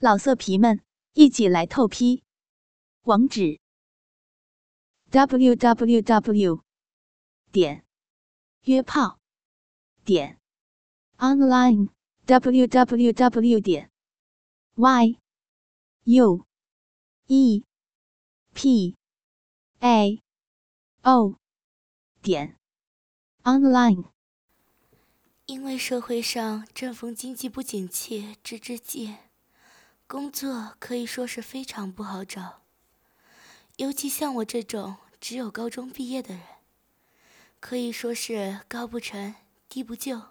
老色皮们，一起来透批！网址：w w w 点约炮点 online w w w 点 y u e p a o 点 online。因为社会上正逢经济不景气之之际。工作可以说是非常不好找，尤其像我这种只有高中毕业的人，可以说是高不成低不就。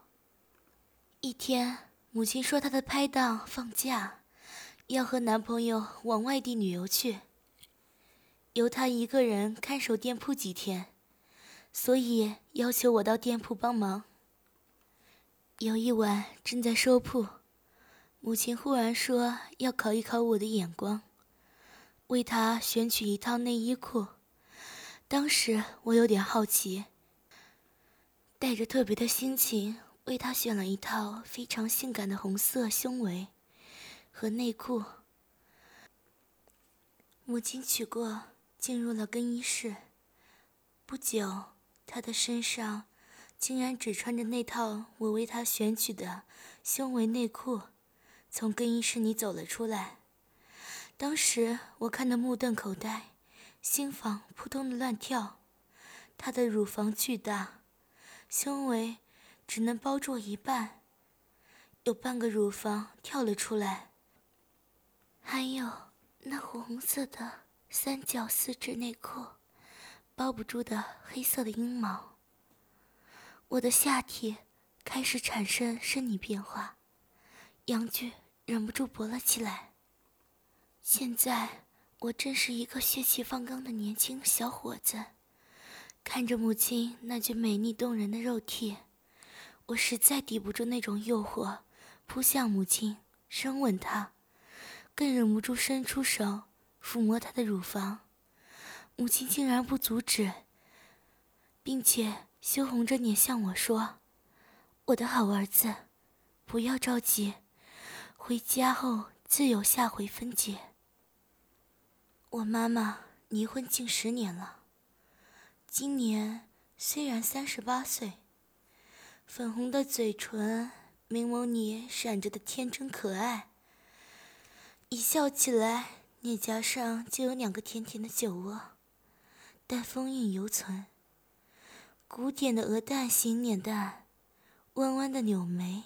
一天，母亲说她的拍档放假，要和男朋友往外地旅游去，由她一个人看守店铺几天，所以要求我到店铺帮忙。有一晚正在收铺。母亲忽然说要考一考我的眼光，为她选取一套内衣裤。当时我有点好奇，带着特别的心情为她选了一套非常性感的红色胸围和内裤。母亲取过，进入了更衣室。不久，她的身上竟然只穿着那套我为她选取的胸围内裤。从更衣室里走了出来，当时我看得目瞪口呆，心房扑通的乱跳。她的乳房巨大，胸围只能包住一半，有半个乳房跳了出来。还有那火红色的三角丝质内裤，包不住的黑色的阴毛。我的下体开始产生生理变化。杨俊忍不住勃了起来。现在我真是一个血气方刚的年轻小伙子，看着母亲那具美丽动人的肉体，我实在抵不住那种诱惑，扑向母亲，深吻她，更忍不住伸出手抚摸她的乳房。母亲竟然不阻止，并且羞红着脸向我说：“我的好儿子，不要着急。”回家后自有下回分解。我妈妈离婚近十年了，今年虽然三十八岁，粉红的嘴唇，明眸里闪着的天真可爱，一笑起来，脸颊上就有两个甜甜的酒窝，但风韵犹存。古典的鹅蛋型脸蛋，弯弯的柳眉，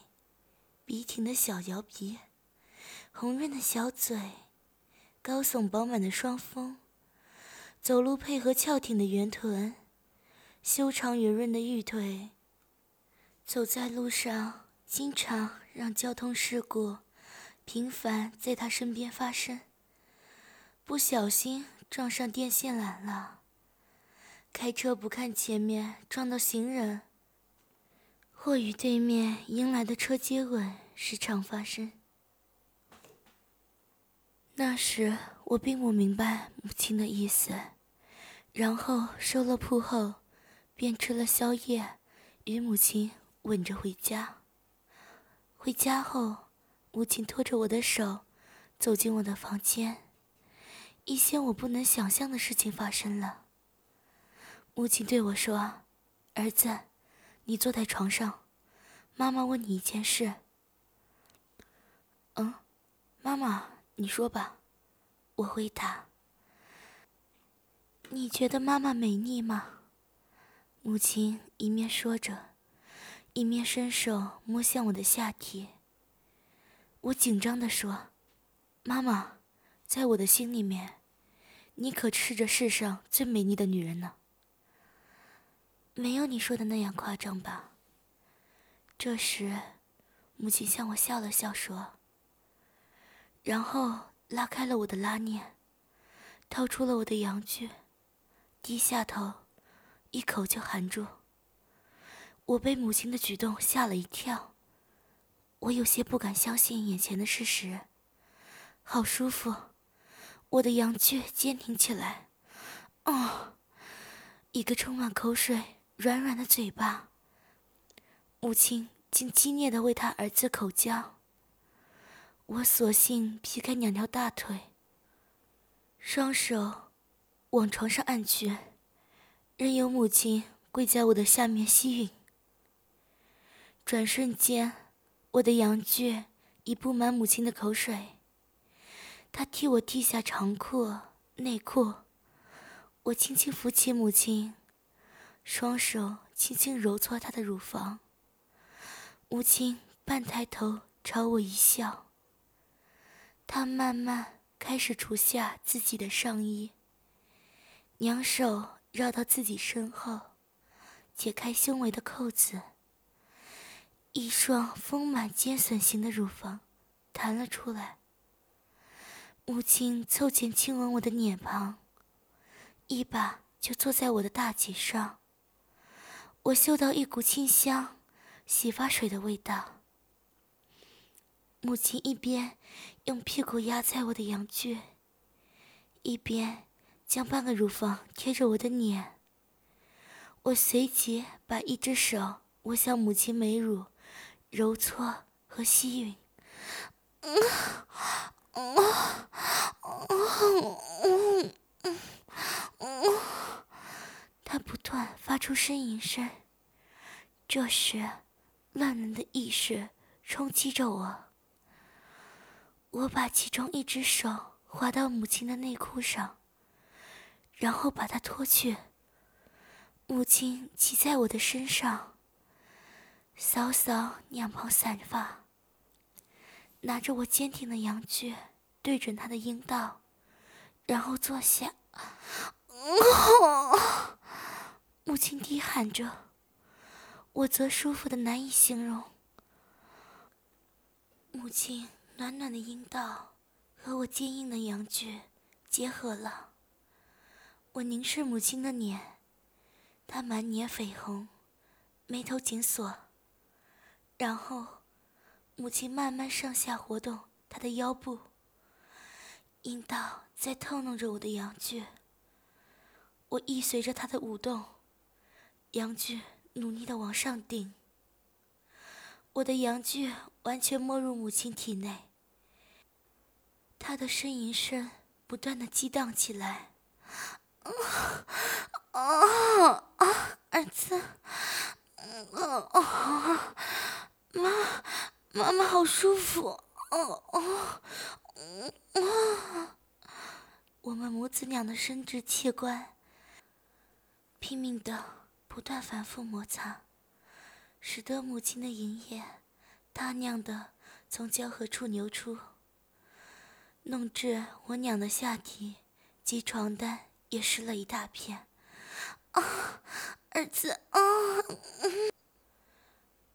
笔挺的小摇鼻。红润的小嘴，高耸饱满的双峰，走路配合翘挺的圆臀，修长圆润的玉腿。走在路上，经常让交通事故频繁在他身边发生。不小心撞上电线杆了，开车不看前面撞到行人，或与对面迎来的车接吻，时常发生。那时我并不明白母亲的意思，然后收了铺后，便吃了宵夜，与母亲吻着回家。回家后，母亲拖着我的手，走进我的房间，一些我不能想象的事情发生了。母亲对我说：“儿子，你坐在床上，妈妈问你一件事。”“嗯，妈妈。”你说吧，我回答。你觉得妈妈美丽吗？母亲一面说着，一面伸手摸向我的下体。我紧张地说：“妈妈，在我的心里面，你可是这世上最美丽的女人呢。没有你说的那样夸张吧？”这时，母亲向我笑了笑说。然后拉开了我的拉链，掏出了我的阳具，低下头，一口就含住。我被母亲的举动吓了一跳，我有些不敢相信眼前的事实。好舒服，我的阳具坚挺起来。哦，一个充满口水、软软的嘴巴。母亲竟激烈的为他儿子口交。我索性劈开两条大腿，双手往床上按去，任由母亲跪在我的下面吸吮。转瞬间，我的阳具已布满母亲的口水。她替我剃下长裤、内裤，我轻轻扶起母亲，双手轻轻揉搓她的乳房。母亲半抬头朝我一笑。她慢慢开始除下自己的上衣，两手绕到自己身后，解开胸围的扣子。一双丰满尖笋形的乳房弹了出来。母亲凑前亲吻我的脸庞，一把就坐在我的大腿上。我嗅到一股清香洗发水的味道。母亲一边用屁股压在我的阳具，一边将半个乳房贴着我的脸。我随即把一只手握向母亲美乳，揉搓和吸吮。他不断发出呻吟声。这时，乱伦的意识冲击着我。我把其中一只手滑到母亲的内裤上，然后把它脱去。母亲骑在我的身上，扫扫两旁散发，拿着我坚挺的阳具对准她的阴道，然后坐下。母亲低喊着，我则舒服的难以形容。母亲。暖暖的阴道和我坚硬的阳具结合了。我凝视母亲的脸，她满脸绯红，眉头紧锁。然后，母亲慢慢上下活动她的腰部，阴道在透弄着我的阳具。我亦随着她的舞动，阳具努力的往上顶。我的阳具完全没入母亲体内。他的呻吟声不断的激荡起来，啊啊啊！儿子，啊啊！妈，妈妈好舒服，哦哦，啊！我们母子俩的生殖器官拼命的不断反复摩擦，使得母亲的银液大量的从交合处流出。弄至我娘的下体及床单也湿了一大片。啊，儿子啊！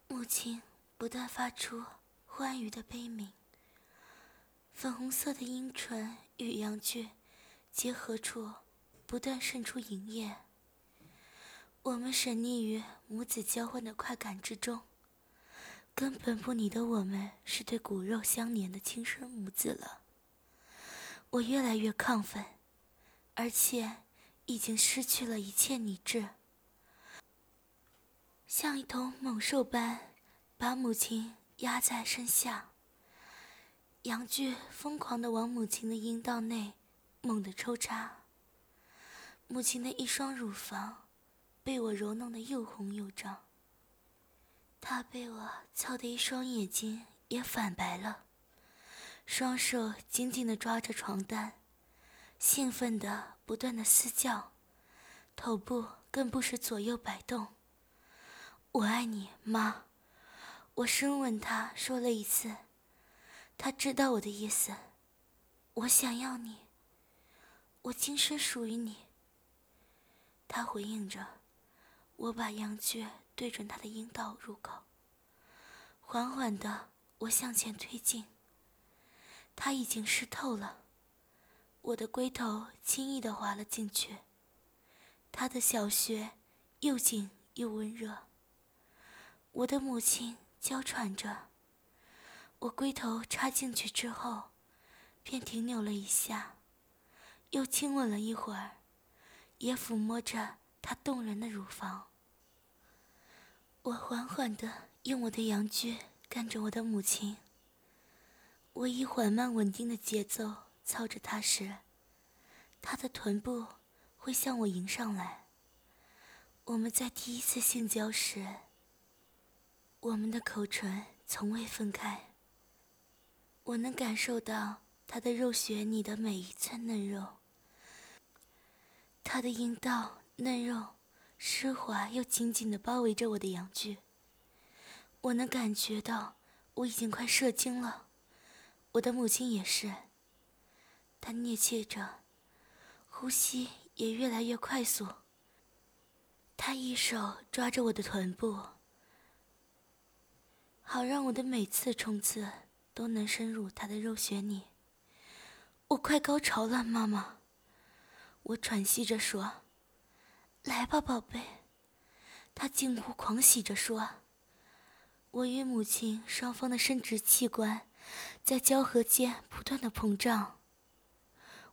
母亲不断发出欢愉的悲鸣。粉红色的阴唇与阳具结合处不断渗出银液。我们沉溺于母子交换的快感之中，根本不理得我们是对骨肉相连的亲生母子了。我越来越亢奋，而且已经失去了一切理智，像一头猛兽般把母亲压在身下。阳具疯狂地往母亲的阴道内猛地抽插，母亲的一双乳房被我揉弄得又红又胀，她被我操的一双眼睛也反白了。双手紧紧地抓着床单，兴奋地不断地嘶叫，头部更不时左右摆动。我爱你，妈！我深吻她，说了一次。她知道我的意思。我想要你，我今生属于你。她回应着。我把阳具对准她的阴道入口，缓缓地，我向前推进。他已经湿透了，我的龟头轻易地滑了进去。他的小穴又紧又温热。我的母亲娇喘着。我龟头插进去之后，便停留了一下，又亲吻了一会儿，也抚摸着她动人的乳房。我缓缓地用我的阳具干着我的母亲。我以缓慢稳定的节奏操着他时，他的臀部会向我迎上来。我们在第一次性交时，我们的口唇从未分开。我能感受到他的肉穴里的每一寸嫩肉，他的阴道嫩肉湿滑又紧紧地包围着我的阳具。我能感觉到我已经快射精了，我的母亲也是。她啮切着，呼吸也越来越快速。他一手抓着我的臀部，好让我的每次冲刺都能深入他的肉穴里。我快高潮了，妈妈。我喘息着说：“来吧，宝贝。”他近乎狂喜着说：“我与母亲双方的生殖器官在交合间不断的膨胀。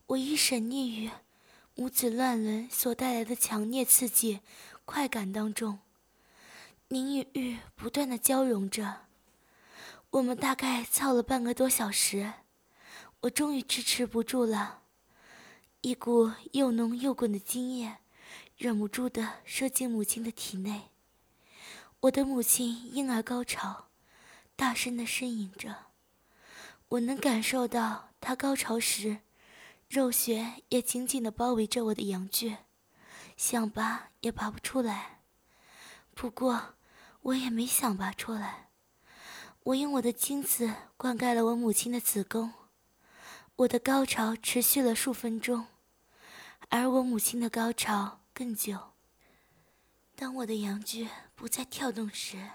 我一沈溺于母子乱伦所带来的强烈刺激。”快感当中，凝与玉不断的交融着。我们大概操了半个多小时，我终于支持不住了，一股又浓又滚的精液忍不住的射进母亲的体内。我的母亲婴儿高潮，大声的呻吟着。我能感受到他高潮时，肉穴也紧紧的包围着我的阳具。想拔也拔不出来，不过我也没想拔出来。我用我的精子灌溉了我母亲的子宫，我的高潮持续了数分钟，而我母亲的高潮更久。当我的阳具不再跳动时，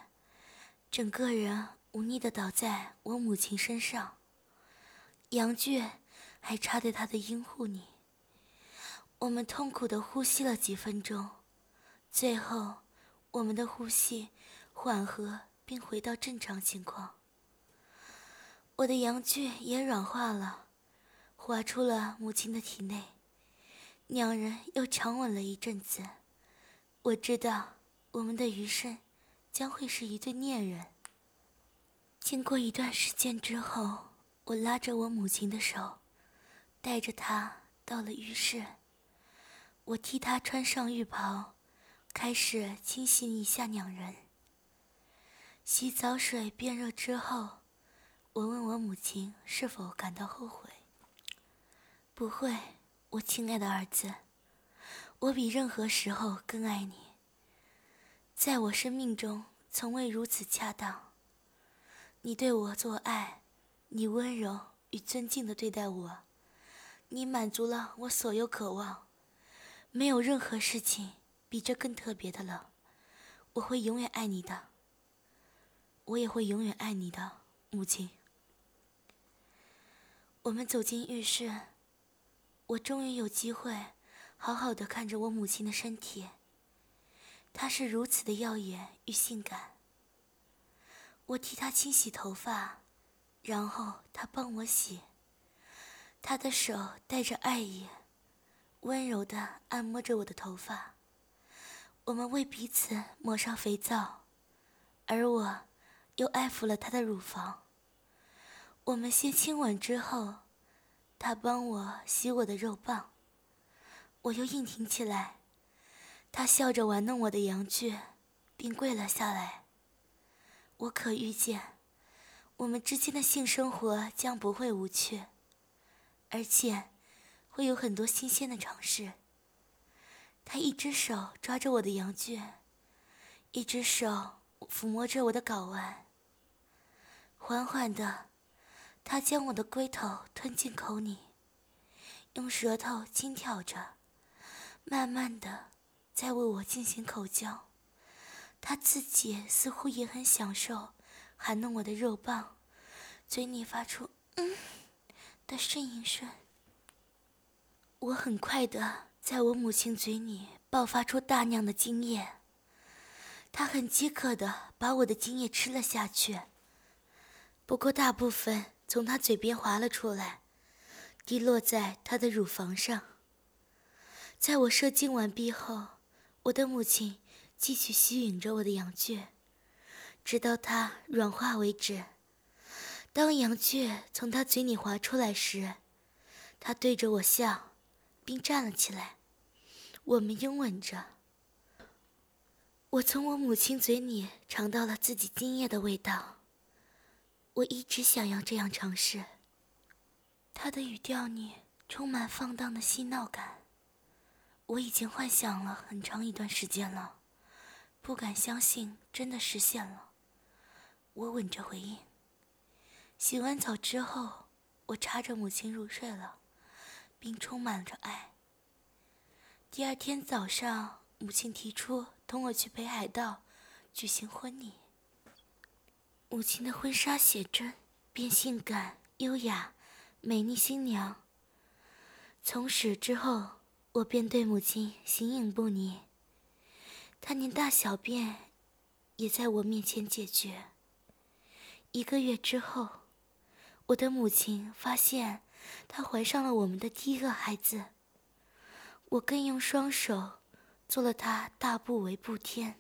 整个人无力地倒在我母亲身上，阳具还插在她的阴户里。我们痛苦的呼吸了几分钟，最后，我们的呼吸缓和并回到正常情况。我的阳具也软化了，滑出了母亲的体内。两人又强吻了一阵子。我知道，我们的余生将会是一对恋人。经过一段时间之后，我拉着我母亲的手，带着她到了浴室。我替她穿上浴袍，开始清洗一下两人。洗澡水变热之后，我问我母亲是否感到后悔。不会，我亲爱的儿子，我比任何时候更爱你。在我生命中，从未如此恰当。你对我做爱，你温柔与尊敬的对待我，你满足了我所有渴望。没有任何事情比这更特别的了，我会永远爱你的，我也会永远爱你的母亲。我们走进浴室，我终于有机会好好的看着我母亲的身体，她是如此的耀眼与性感。我替她清洗头发，然后他帮我洗，他的手带着爱意。温柔地按摩着我的头发，我们为彼此抹上肥皂，而我又爱抚了他的乳房。我们先亲吻之后，他帮我洗我的肉棒，我又硬挺起来，他笑着玩弄我的阳具，并跪了下来。我可预见，我们之间的性生活将不会无趣，而且。会有很多新鲜的尝试。他一只手抓着我的羊圈，一只手抚摸着我的睾丸。缓缓的，他将我的龟头吞进口里，用舌头轻挑着，慢慢的在为我进行口交。他自己似乎也很享受含弄我的肉棒，嘴里发出“嗯”的呻吟声。我很快的在我母亲嘴里爆发出大量的精液，她很饥渴的把我的精液吃了下去。不过大部分从她嘴边滑了出来，滴落在她的乳房上。在我射精完毕后，我的母亲继续吸吮着我的阳具，直到它软化为止。当羊雀从他嘴里滑出来时，他对着我笑，并站了起来。我们拥吻着。我从我母亲嘴里尝到了自己精液的味道。我一直想要这样尝试。他的语调里充满放荡的嬉闹感，我已经幻想了很长一段时间了，不敢相信真的实现了。我吻着回应。洗完澡之后，我插着母亲入睡了，并充满着爱。第二天早上，母亲提出同我去北海道举行婚礼。母亲的婚纱写真变性感、优雅、美丽新娘。从此之后，我便对母亲形影不离。她连大小便也在我面前解决。一个月之后。我的母亲发现，她怀上了我们的第一个孩子。我更用双手做了她大步为步天。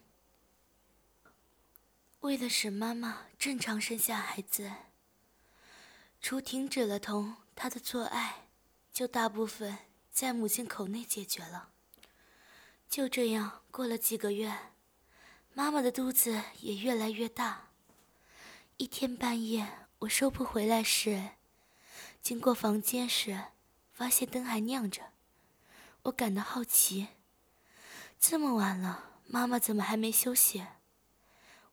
为了使妈妈正常生下孩子，除停止了同她的做爱，就大部分在母亲口内解决了。就这样过了几个月，妈妈的肚子也越来越大。一天半夜。我收铺回来时，经过房间时，发现灯还亮着。我感到好奇，这么晚了，妈妈怎么还没休息？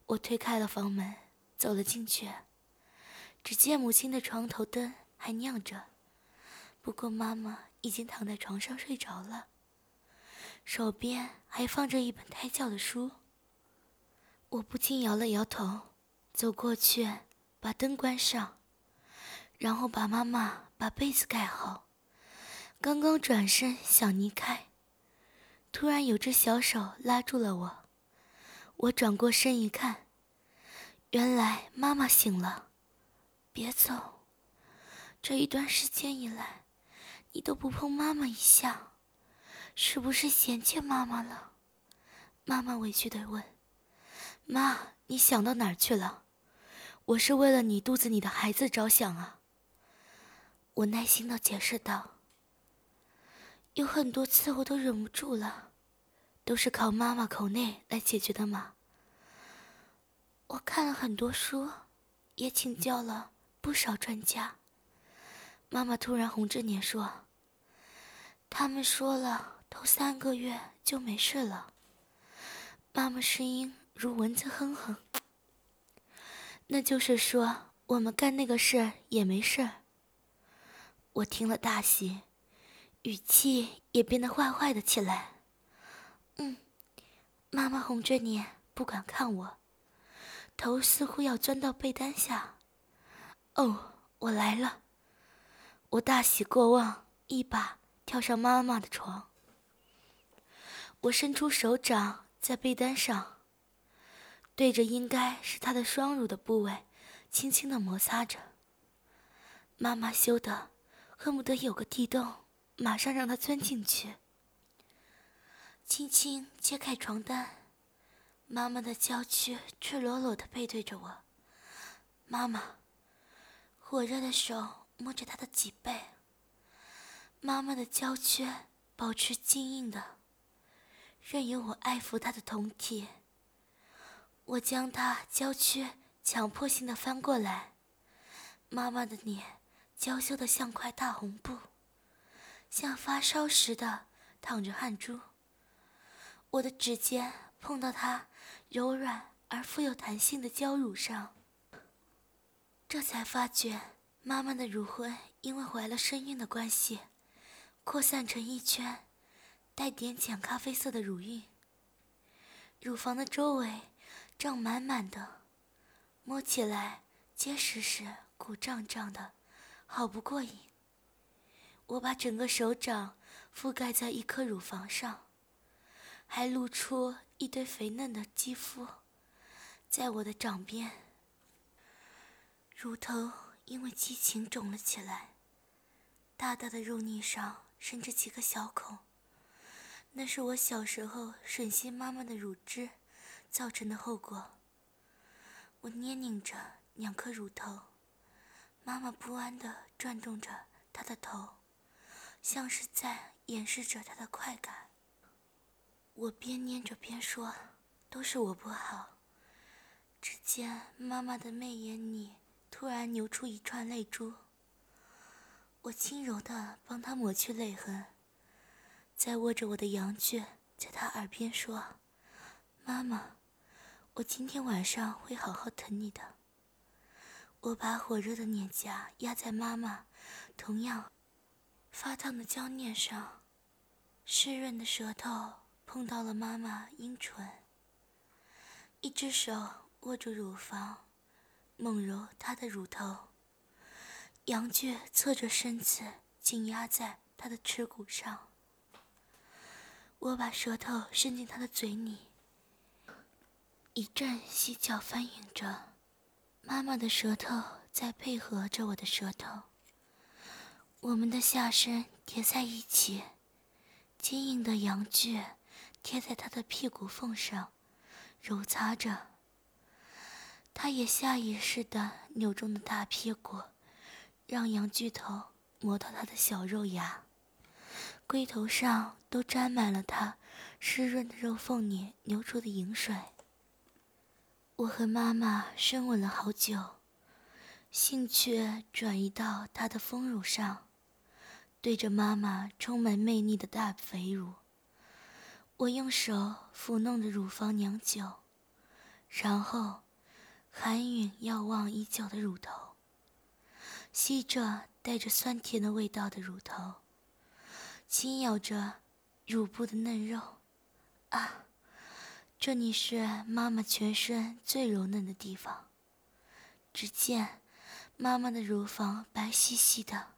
我推开了房门，走了进去，只见母亲的床头灯还亮着，不过妈妈已经躺在床上睡着了，手边还放着一本胎教的书。我不禁摇了摇头，走过去。把灯关上，然后把妈妈把被子盖好。刚刚转身想离开，突然有只小手拉住了我。我转过身一看，原来妈妈醒了。别走，这一段时间以来，你都不碰妈妈一下，是不是嫌弃妈妈了？妈妈委屈地问：“妈，你想到哪儿去了？”我是为了你肚子里的孩子着想啊。我耐心的解释道。有很多次我都忍不住了，都是靠妈妈口内来解决的嘛。我看了很多书，也请教了不少专家。妈妈突然红着脸说：“他们说了，头三个月就没事了。”妈妈声音如蚊子哼哼。那就是说，我们干那个事也没事。我听了大喜，语气也变得坏坏的起来。嗯，妈妈红着脸不敢看我，头似乎要钻到被单下。哦，我来了！我大喜过望，一把跳上妈妈的床。我伸出手掌在被单上。对着应该是他的双乳的部位，轻轻的摩擦着。妈妈羞得恨不得有个地洞，马上让他钻进去。轻轻揭开床单，妈妈的娇躯赤裸裸的背对着我。妈妈，火热的手摸着她的脊背。妈妈的娇躯保持坚硬的，任由我爱抚她的酮体。我将她娇躯强迫性的翻过来，妈妈的脸娇羞的像块大红布，像发烧时的淌着汗珠。我的指尖碰到她柔软而富有弹性的娇乳上，这才发觉妈妈的乳晕因为怀了身孕的关系，扩散成一圈带点浅咖啡色的乳晕，乳房的周围。胀满满的，摸起来结实实、鼓胀胀的，好不过瘾。我把整个手掌覆盖在一颗乳房上，还露出一堆肥嫩的肌肤，在我的掌边。乳头因为激情肿了起来，大大的肉腻上生着几个小孔，那是我小时候吮吸妈妈的乳汁。造成的后果。我捏拧着两颗乳头，妈妈不安地转动着她的头，像是在掩饰着她的快感。我边捏着边说：“都是我不好。”只见妈妈的媚眼里突然流出一串泪珠。我轻柔地帮她抹去泪痕，再握着我的阳具，在她耳边说：“妈妈，我今天晚上会好好疼你的。”我把火热的脸颊压在妈妈同样发烫的娇面上，湿润的舌头。碰到了妈妈阴唇，一只手握住乳房，猛揉她的乳头，杨倔侧着身子紧压在她的耻骨上。我把舌头伸进她的嘴里，一阵细叫翻涌着，妈妈的舌头在配合着我的舌头，我们的下身叠在一起，坚硬的阳具。贴在他的屁股缝上，揉擦着。他也下意识地扭动的大屁股，让羊巨头磨到他的小肉芽，龟头上都沾满了他湿润的肉缝里流出的饮水。我和妈妈深吻了好久，兴趣转移到她的丰乳上，对着妈妈充满魅力的大肥乳。我用手抚弄着乳房良久，然后含吮遥望已久的乳头，吸着带着酸甜的味道的乳头，轻咬着乳部的嫩肉。啊，这里是妈妈全身最柔嫩的地方。只见妈妈的乳房白皙皙的，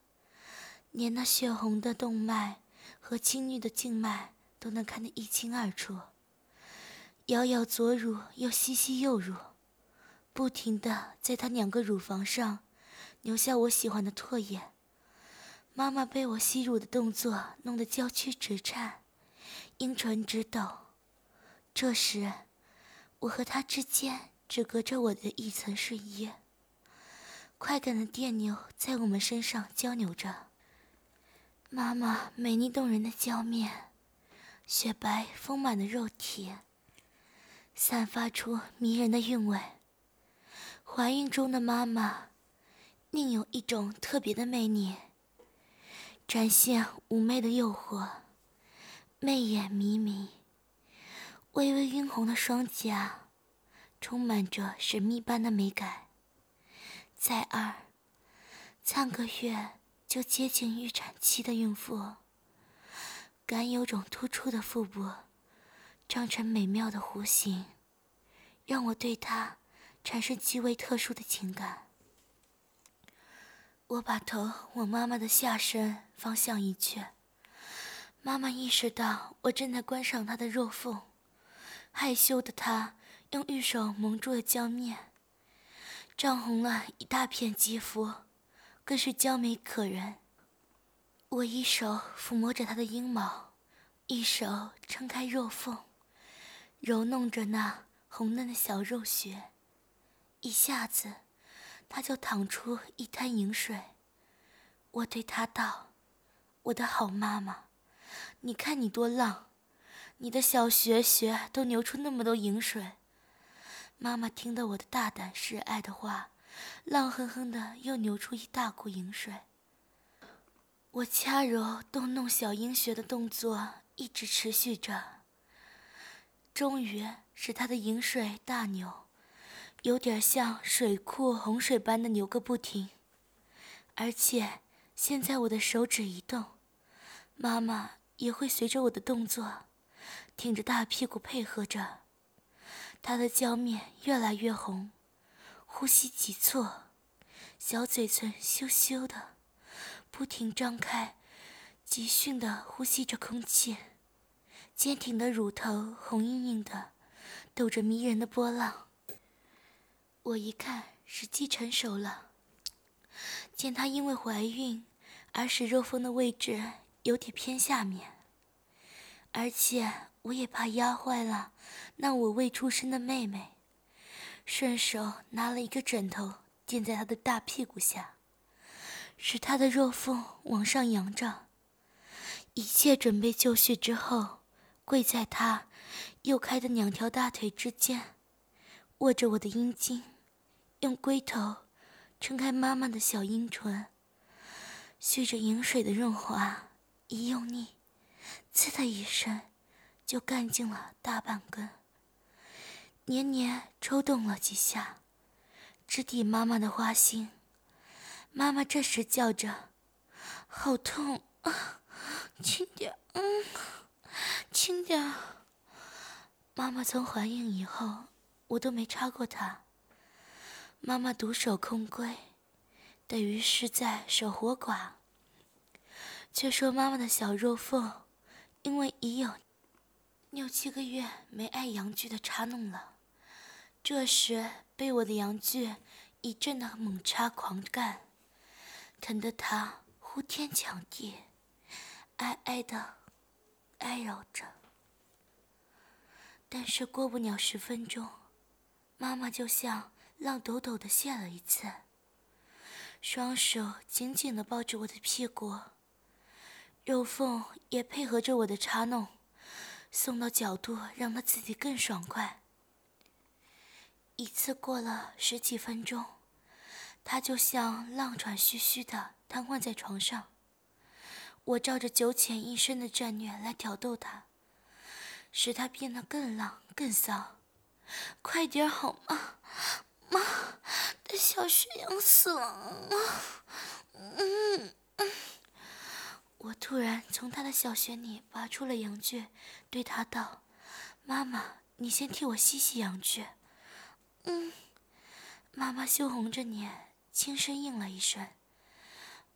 连那血红的动脉和青绿的静脉。都能看得一清二楚。咬咬左乳，又吸吸右乳，不停地在她两个乳房上留下我喜欢的唾液。妈妈被我吸乳的动作弄得娇躯直颤，阴唇直抖。这时，我和他之间只隔着我的一层睡衣，快感的电流在我们身上交流着。妈妈美丽动人的娇面。雪白丰满的肉体，散发出迷人的韵味。怀孕中的妈妈，另有一种特别的魅力，展现妩媚的诱惑，媚眼迷迷，微微晕红的双颊，充满着神秘般的美感。再二，三个月就接近预产期的孕妇。感有种突出的腹部，长成美妙的弧形，让我对她产生极为特殊的情感。我把头往妈妈的下身方向一却，妈妈意识到我正在观赏她的肉缝，害羞的她用玉手蒙住了娇面，涨红了一大片肌肤，更是娇美可人。我一手抚摸着她的阴毛，一手撑开肉缝，揉弄着那红嫩的小肉穴。一下子，她就淌出一滩饮水。我对她道：“我的好妈妈，你看你多浪，你的小穴穴都流出那么多饮水。”妈妈听得我的大胆示爱的话，浪哼哼的又流出一大股饮水。我掐揉、动弄小阴穴的动作一直持续着，终于使他的饮水大流，有点像水库洪水般的流个不停。而且现在我的手指一动，妈妈也会随着我的动作，挺着大屁股配合着。她的娇面越来越红，呼吸急促，小嘴唇羞羞的。不停张开，急迅地呼吸着空气，坚挺的乳头红莹莹的，抖着迷人的波浪。我一看时机成熟了，见她因为怀孕而使肉峰的位置有点偏下面，而且我也怕压坏了那我未出生的妹妹，顺手拿了一个枕头垫在她的大屁股下。使她的肉缝往上扬着。一切准备就绪之后，跪在她右开的两条大腿之间，握着我的阴茎，用龟头撑开妈妈的小阴唇，蓄着饮水的润滑，一用力，呲的一声，就干净了大半根。年年抽动了几下，直抵妈妈的花心。妈妈这时叫着：“好痛啊，轻点，嗯，轻点。”妈妈从怀孕以后，我都没插过她。妈妈独守空闺，等于是在守活寡。却说妈妈的小肉缝，因为已有六七个月没挨阳具的插弄了。这时被我的阳具一阵的猛插狂干，疼得他呼天抢地，哀哀的哀嚎着。但是过不了十分钟，妈妈就像浪抖抖的泄了一次，双手紧紧的抱着我的屁股，肉缝也配合着我的插弄，送到角度让他自己更爽快。一次过了十几分钟，他就像浪喘吁吁的瘫痪在床上。我照着九浅一深的战略来挑逗他，使他变得更浪更骚。快点好吗？妈，的小穴痒死了！嗯嗯。我突然从他的小穴里拔出了阳具，对他道：“妈妈，你先替我吸吸阳具。”嗯，妈妈羞红着脸，轻声应了一声。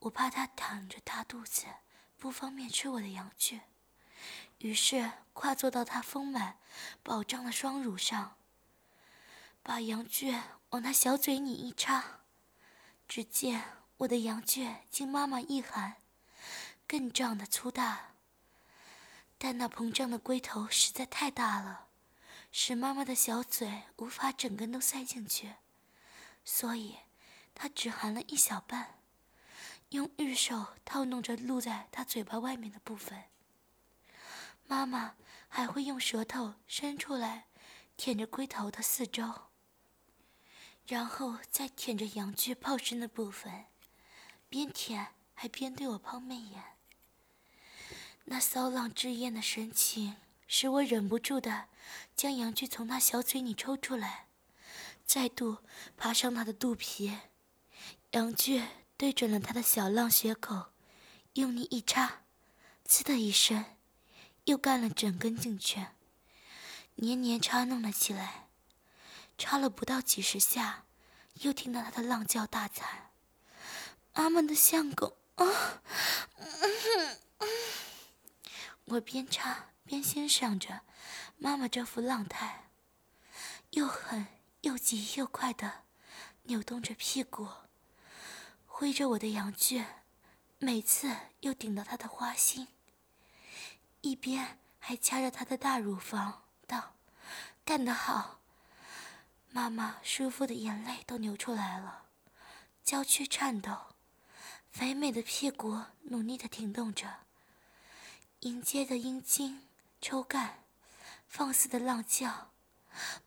我怕他躺着大肚子，不方便吃我的阳具，于是跨坐到他丰满饱胀的双乳上，把阳具往他小嘴里一插。只见我的阳具经妈妈一含，更胀的粗大，但那膨胀的龟头实在太大了。使妈妈的小嘴无法整根都塞进去，所以她只含了一小半，用玉手套弄着露在她嘴巴外面的部分。妈妈还会用舌头伸出来舔着龟头的四周，然后再舔着阳具泡身的部分，边舔还边对我抛媚眼。那骚浪之艳的神情。使我忍不住的将阳具从他小嘴里抽出来，再度爬上他的肚皮，阳具对准了他的小浪穴口，用力一插，呲的一声，又干了整根进去，年年插弄了起来。插了不到几十下，又听到他的浪叫大惨：“妈妈的相公啊！”我边插。边欣赏着妈妈这副浪态，又狠又急又快的扭动着屁股，挥着我的阳具，每次又顶到她的花心，一边还掐着她的大乳房，道：“干得好！”妈妈舒服的眼泪都流出来了，娇躯颤抖，肥美的屁股努力的挺动着，迎接的阴茎。抽干，放肆的浪叫，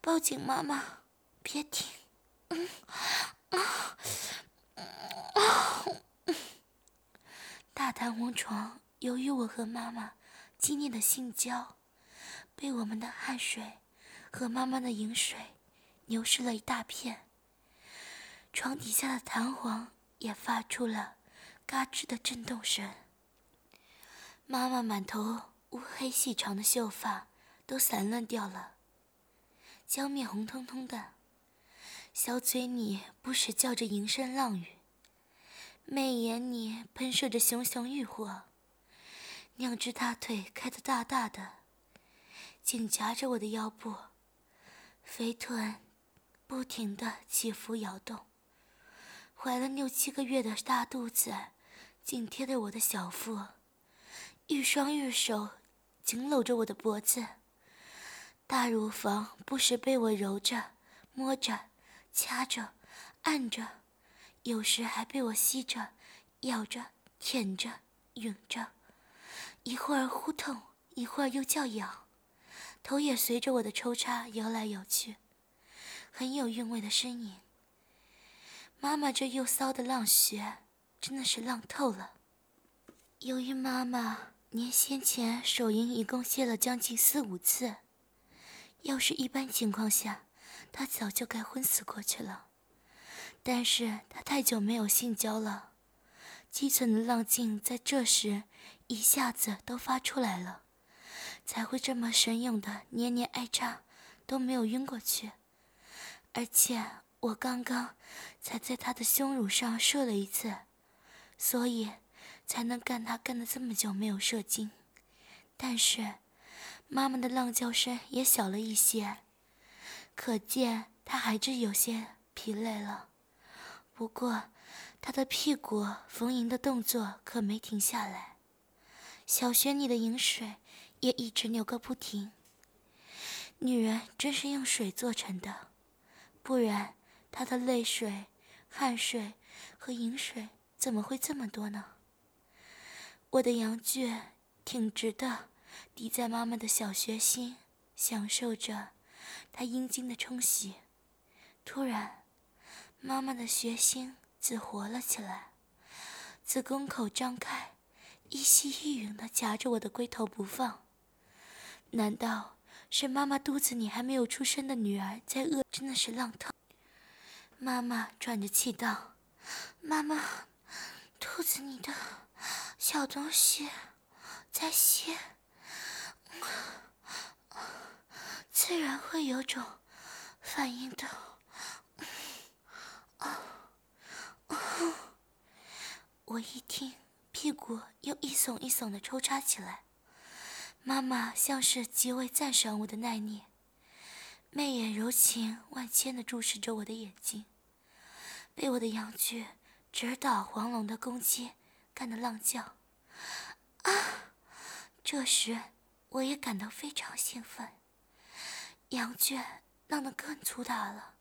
抱紧妈妈，别停！大弹簧床由于我和妈妈激烈的性交，被我们的汗水和妈妈的饮水流失了一大片。床底下的弹簧也发出了嘎吱的震动声。妈妈满头。乌黑细长的秀发都散乱掉了，娇面红彤彤的，小嘴里不时叫着淫声浪语，媚眼里喷射着熊熊欲火，两只大腿开得大大的，紧夹着我的腰部，肥臀不停地起伏摇动，怀了六七个月的大肚子紧贴着我的小腹，一双玉手。紧搂着我的脖子，大乳房不时被我揉着、摸着、掐着、按着，有时还被我吸着，咬着、舔着、吮着，一会儿呼痛，一会儿又叫痒，头也随着我的抽插摇来摇去，很有韵味的呻吟。妈妈这又骚的浪穴，真的是浪透了。由于妈妈年先前手淫一共泄了将近四五次，要是一般情况下，他早就该昏死过去了。但是他太久没有性交了，积存的浪劲在这时一下子都发出来了，才会这么神勇的年年挨扎，都没有晕过去。而且我刚刚才在他的胸乳上射了一次，所以。才能干他干了这么久没有射精，但是妈妈的浪叫声也小了一些，可见他还是有些疲累了。不过他的屁股逢迎的动作可没停下来，小穴里的饮水也一直流个不停。女人真是用水做成的，不然她的泪水、汗水和饮水怎么会这么多呢？我的阳具挺直的，抵在妈妈的小穴心，享受着她阴茎的冲洗。突然，妈妈的穴心子活了起来，子宫口张开，一吸一吮的夹着我的龟头不放。难道是妈妈肚子里还没有出生的女儿在饿？真的是浪透。妈妈喘着气道：“妈妈，肚子里的……”小东西在吸，自然会有种反应的。我一听，屁股又一耸一耸的抽插起来。妈妈像是极为赞赏我的耐力，媚眼柔情万千的注视着我的眼睛，被我的阳具直捣黄龙的攻击。干的浪叫，啊！这时我也感到非常兴奋，羊圈浪得更粗大了，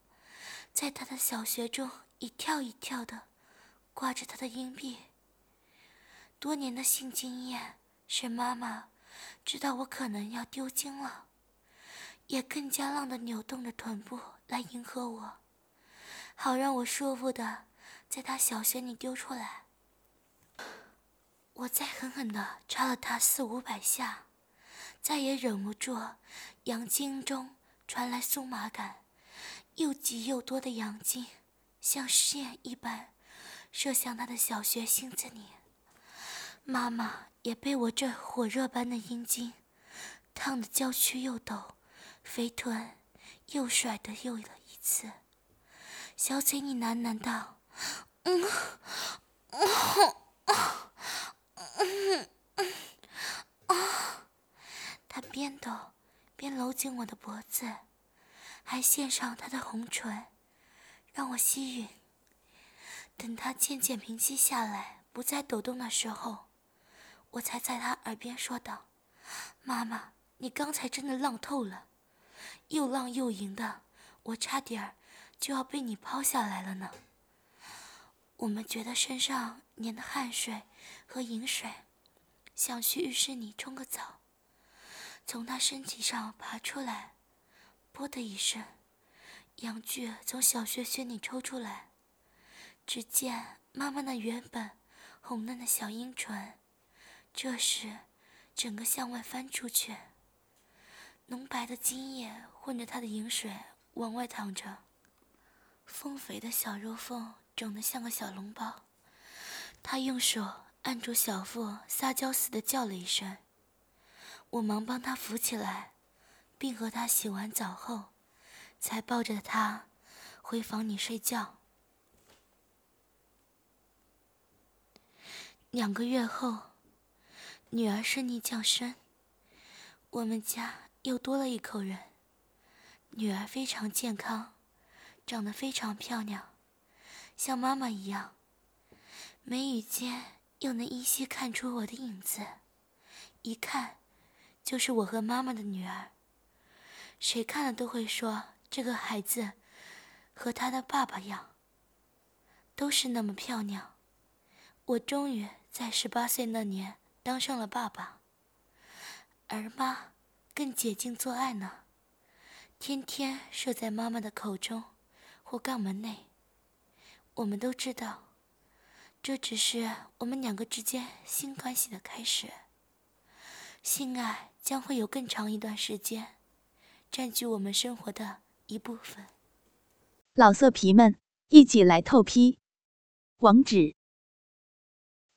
在他的小穴中一跳一跳的，挂着他的硬币。多年的性经验使妈妈知道我可能要丢精了，也更加浪的扭动着臀部来迎合我，好让我舒服的在他小穴里丢出来。我再狠狠地插了他四五百下，再也忍不住，阳茎中传来酥麻感，又急又多的阳茎像箭一般射向他的小穴心子里。妈妈也被我这火热般的阴茎烫得娇躯又抖，肥臀又甩得又了一次，小嘴里喃喃道：“嗯，嗯。”嗯嗯啊！他边抖边搂紧我的脖子，还献上他的红唇，让我吸吮。等他渐渐平息下来，不再抖动的时候，我才在他耳边说道：“妈妈，你刚才真的浪透了，又浪又淫的，我差点儿就要被你抛下来了呢。”我们觉得身上粘的汗水和饮水，想去浴室里冲个澡，从他身体上爬出来，啵的一声，阳具从小穴穴里抽出来，只见妈妈那原本红嫩的小阴唇，这时整个向外翻出去，浓白的精液混着他的饮水往外淌着，丰肥的小肉缝。肿得像个小笼包，他用手按住小腹，撒娇似的叫了一声。我忙帮他扶起来，并和他洗完澡后，才抱着他回房里睡觉。两个月后，女儿顺利降生，我们家又多了一口人。女儿非常健康，长得非常漂亮。像妈妈一样，眉宇间又能依稀看出我的影子，一看就是我和妈妈的女儿。谁看了都会说这个孩子和他的爸爸样，都是那么漂亮。我终于在十八岁那年当上了爸爸，而妈更解禁做爱呢，天天射在妈妈的口中或肛门内。我们都知道，这只是我们两个之间新关系的开始。性爱将会有更长一段时间，占据我们生活的一部分。老色皮们，一起来透批！网址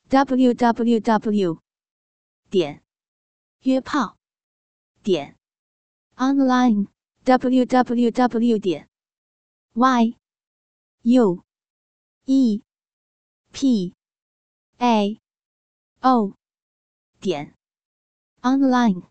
：w w w 点约炮点 online w w w 点 y u e p a o 点 online